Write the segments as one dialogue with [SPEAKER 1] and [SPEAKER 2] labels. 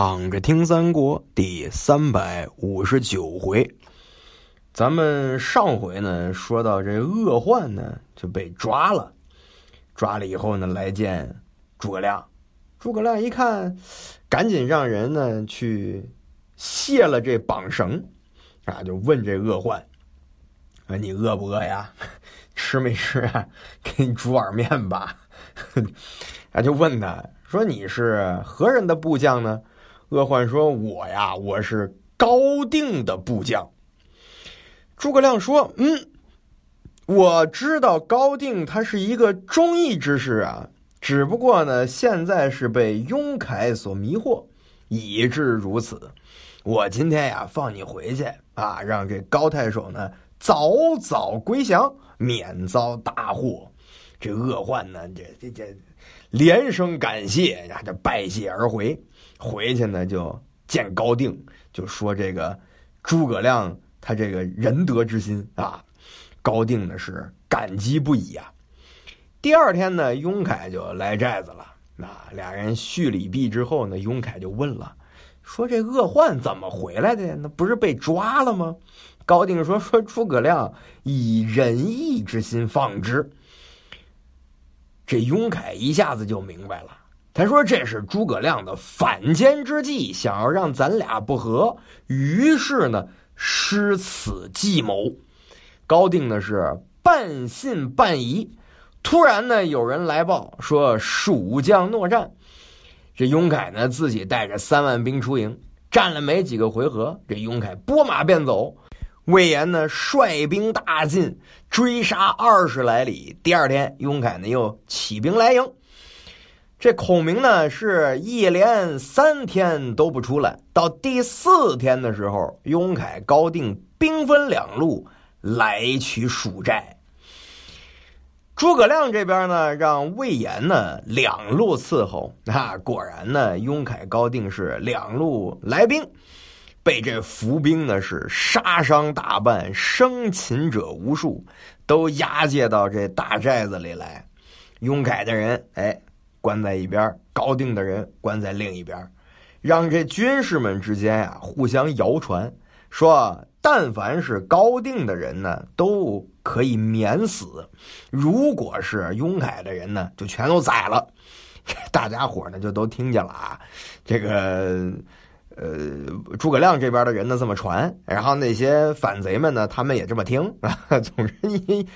[SPEAKER 1] 躺着听三国第三百五十九回，咱们上回呢说到这恶患呢就被抓了，抓了以后呢来见诸葛亮，诸葛亮一看，赶紧让人呢去卸了这绑绳，啊，就问这恶患，啊，你饿不饿呀？吃没吃啊？给你煮碗面吧。啊，就问他说你是何人的部将呢？恶焕说：“我呀，我是高定的部将。”诸葛亮说：“嗯，我知道高定他是一个忠义之士啊，只不过呢，现在是被雍凯所迷惑，以致如此。我今天呀，放你回去啊，让这高太守呢早早归降，免遭大祸。”这恶患呢，这这这连声感谢呀，这拜谢而回。回去呢，就见高定，就说这个诸葛亮他这个仁德之心啊，高定呢是感激不已啊。第二天呢，雍凯就来寨子了。那俩人叙礼毕之后呢，雍凯就问了，说这恶患怎么回来的呀？那不是被抓了吗？高定说说诸葛亮以仁义之心放之。这雍凯一下子就明白了。他说：“这是诸葛亮的反间之计，想要让咱俩不和。于是呢，施此计谋。高定呢是半信半疑。突然呢，有人来报说蜀将诺战。这雍凯呢自己带着三万兵出营，战了没几个回合，这雍凯拨马便走。魏延呢率兵大进，追杀二十来里。第二天，雍凯呢又起兵来迎。”这孔明呢，是一连三天都不出来，到第四天的时候，雍凯、高定兵分两路来取蜀寨。诸葛亮这边呢，让魏延呢两路伺候。啊，果然呢，雍凯、高定是两路来兵，被这伏兵呢是杀伤大半，生擒者无数，都押解到这大寨子里来。雍凯的人，哎。关在一边，高定的人关在另一边，让这军士们之间呀互相谣传，说但凡是高定的人呢，都可以免死；如果是雍凯的人呢，就全都宰了。大家伙呢就都听见了啊，这个呃诸葛亮这边的人呢这么传，然后那些反贼们呢他们也这么听 啊。总之，你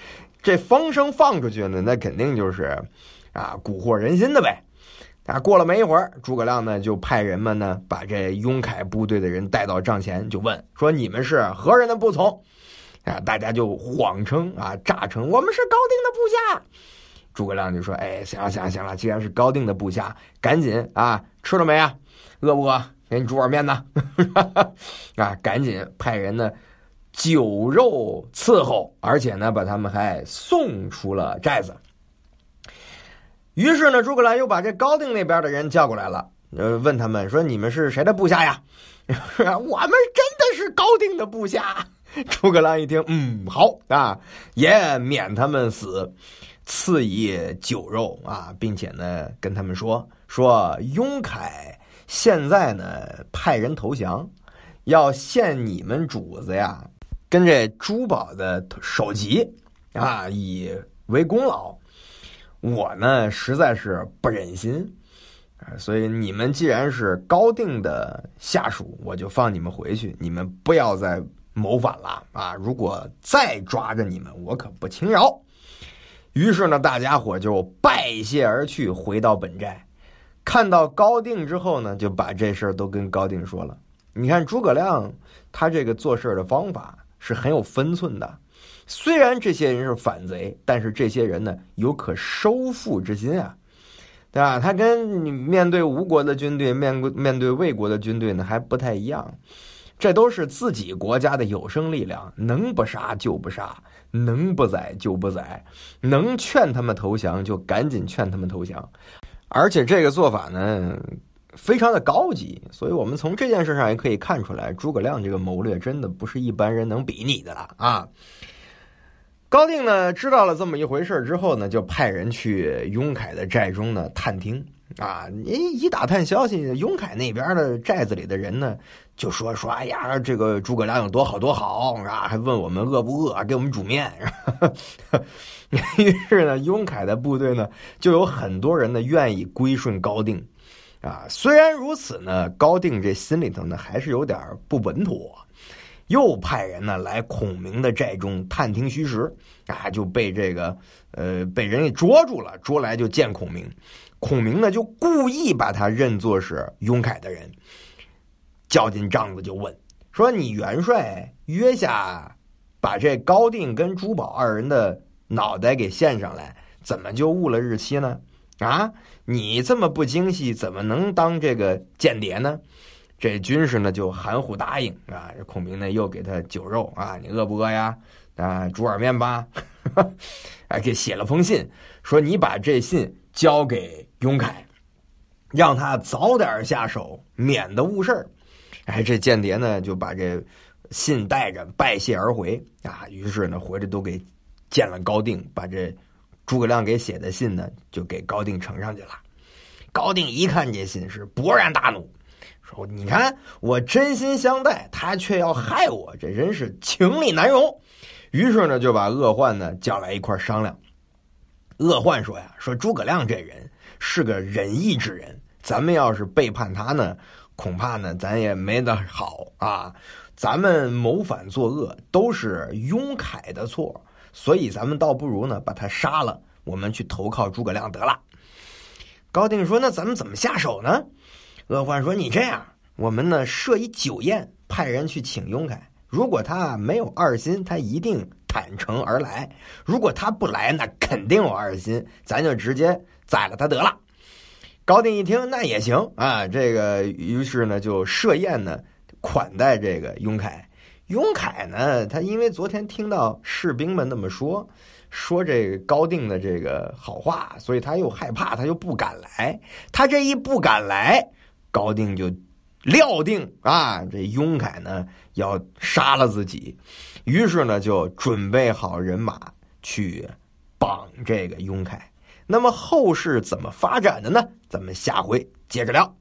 [SPEAKER 1] 这风声放出去呢，那肯定就是。啊，蛊惑人心的呗！啊，过了没一会儿，诸葛亮呢就派人们呢把这雍凯部队的人带到帐前，就问说：“你们是何人的部从？”啊，大家就谎称啊，诈称我们是高定的部下。诸葛亮就说：“哎，行了行了行了，既然是高定的部下，赶紧啊，吃了没啊？饿不饿？给你煮碗面呢。啊，赶紧派人呢酒肉伺候，而且呢把他们还送出了寨子。”于是呢，诸葛亮又把这高定那边的人叫过来了，呃，问他们说：“你们是谁的部下呀？” 我们真的是高定的部下。诸葛亮一听，嗯，好啊，也免他们死，赐以酒肉啊，并且呢，跟他们说说雍凯现在呢派人投降，要献你们主子呀，跟这珠宝的首级啊，以为功劳。我呢实在是不忍心，啊，所以你们既然是高定的下属，我就放你们回去，你们不要再谋反了啊！如果再抓着你们，我可不轻饶。于是呢，大家伙就拜谢而去，回到本寨。看到高定之后呢，就把这事儿都跟高定说了。你看诸葛亮他这个做事的方法是很有分寸的。虽然这些人是反贼，但是这些人呢有可收复之心啊，对吧？他跟你面对吴国的军队，面面对魏国的军队呢还不太一样。这都是自己国家的有生力量，能不杀就不杀，能不宰就不宰，能劝他们投降就赶紧劝他们投降。而且这个做法呢非常的高级，所以我们从这件事上也可以看出来，诸葛亮这个谋略真的不是一般人能比拟的了啊。高定呢知道了这么一回事之后呢，就派人去雍凯的寨中呢探听啊！一一打探消息，雍凯那边的寨子里的人呢，就说说：“哎呀，这个诸葛亮有多好多好啊！”还问我们饿不饿，给我们煮面。于是呢，雍凯的部队呢，就有很多人呢愿意归顺高定。啊，虽然如此呢，高定这心里头呢还是有点不稳妥，又派人呢来孔明的寨中探听虚实。啊，就被这个呃被人给捉住了，捉来就见孔明。孔明呢，就故意把他认作是雍凯的人，较劲帐子就问说：“你元帅约下把这高定跟朱宝二人的脑袋给献上来，怎么就误了日期呢？啊，你这么不精细，怎么能当这个间谍呢？”这军士呢就含糊答应啊。这孔明呢又给他酒肉啊，你饿不饿呀？啊，煮碗面吧。哎，给写了封信，说你把这信交给。雍凯，让他早点下手，免得误事儿。哎，这间谍呢就把这信带着，拜谢而回啊。于是呢，回来都给见了高定，把这诸葛亮给写的信呢，就给高定呈上去了。高定一看这信，是勃然大怒，说：“你看我真心相待，他却要害我，这真是情理难容。”于是呢，就把鄂患呢叫来一块商量。鄂患说：“呀，说诸葛亮这人。”是个仁义之人，咱们要是背叛他呢，恐怕呢咱也没得好啊。咱们谋反作恶都是雍凯的错，所以咱们倒不如呢把他杀了，我们去投靠诸葛亮得了。高定说：“那咱们怎么下手呢？”鄂患说：“你这样，我们呢设一酒宴，派人去请雍凯。如果他没有二心，他一定坦诚而来；如果他不来，那肯定有二心，咱就直接。”宰了他得了。高定一听，那也行啊。这个于是呢，就设宴呢，款待这个雍凯。雍凯呢，他因为昨天听到士兵们那么说，说这个高定的这个好话，所以他又害怕，他又不敢来。他这一不敢来，高定就料定啊，这雍凯呢要杀了自己，于是呢就准备好人马去绑这个雍凯。那么后事怎么发展的呢？咱们下回接着聊。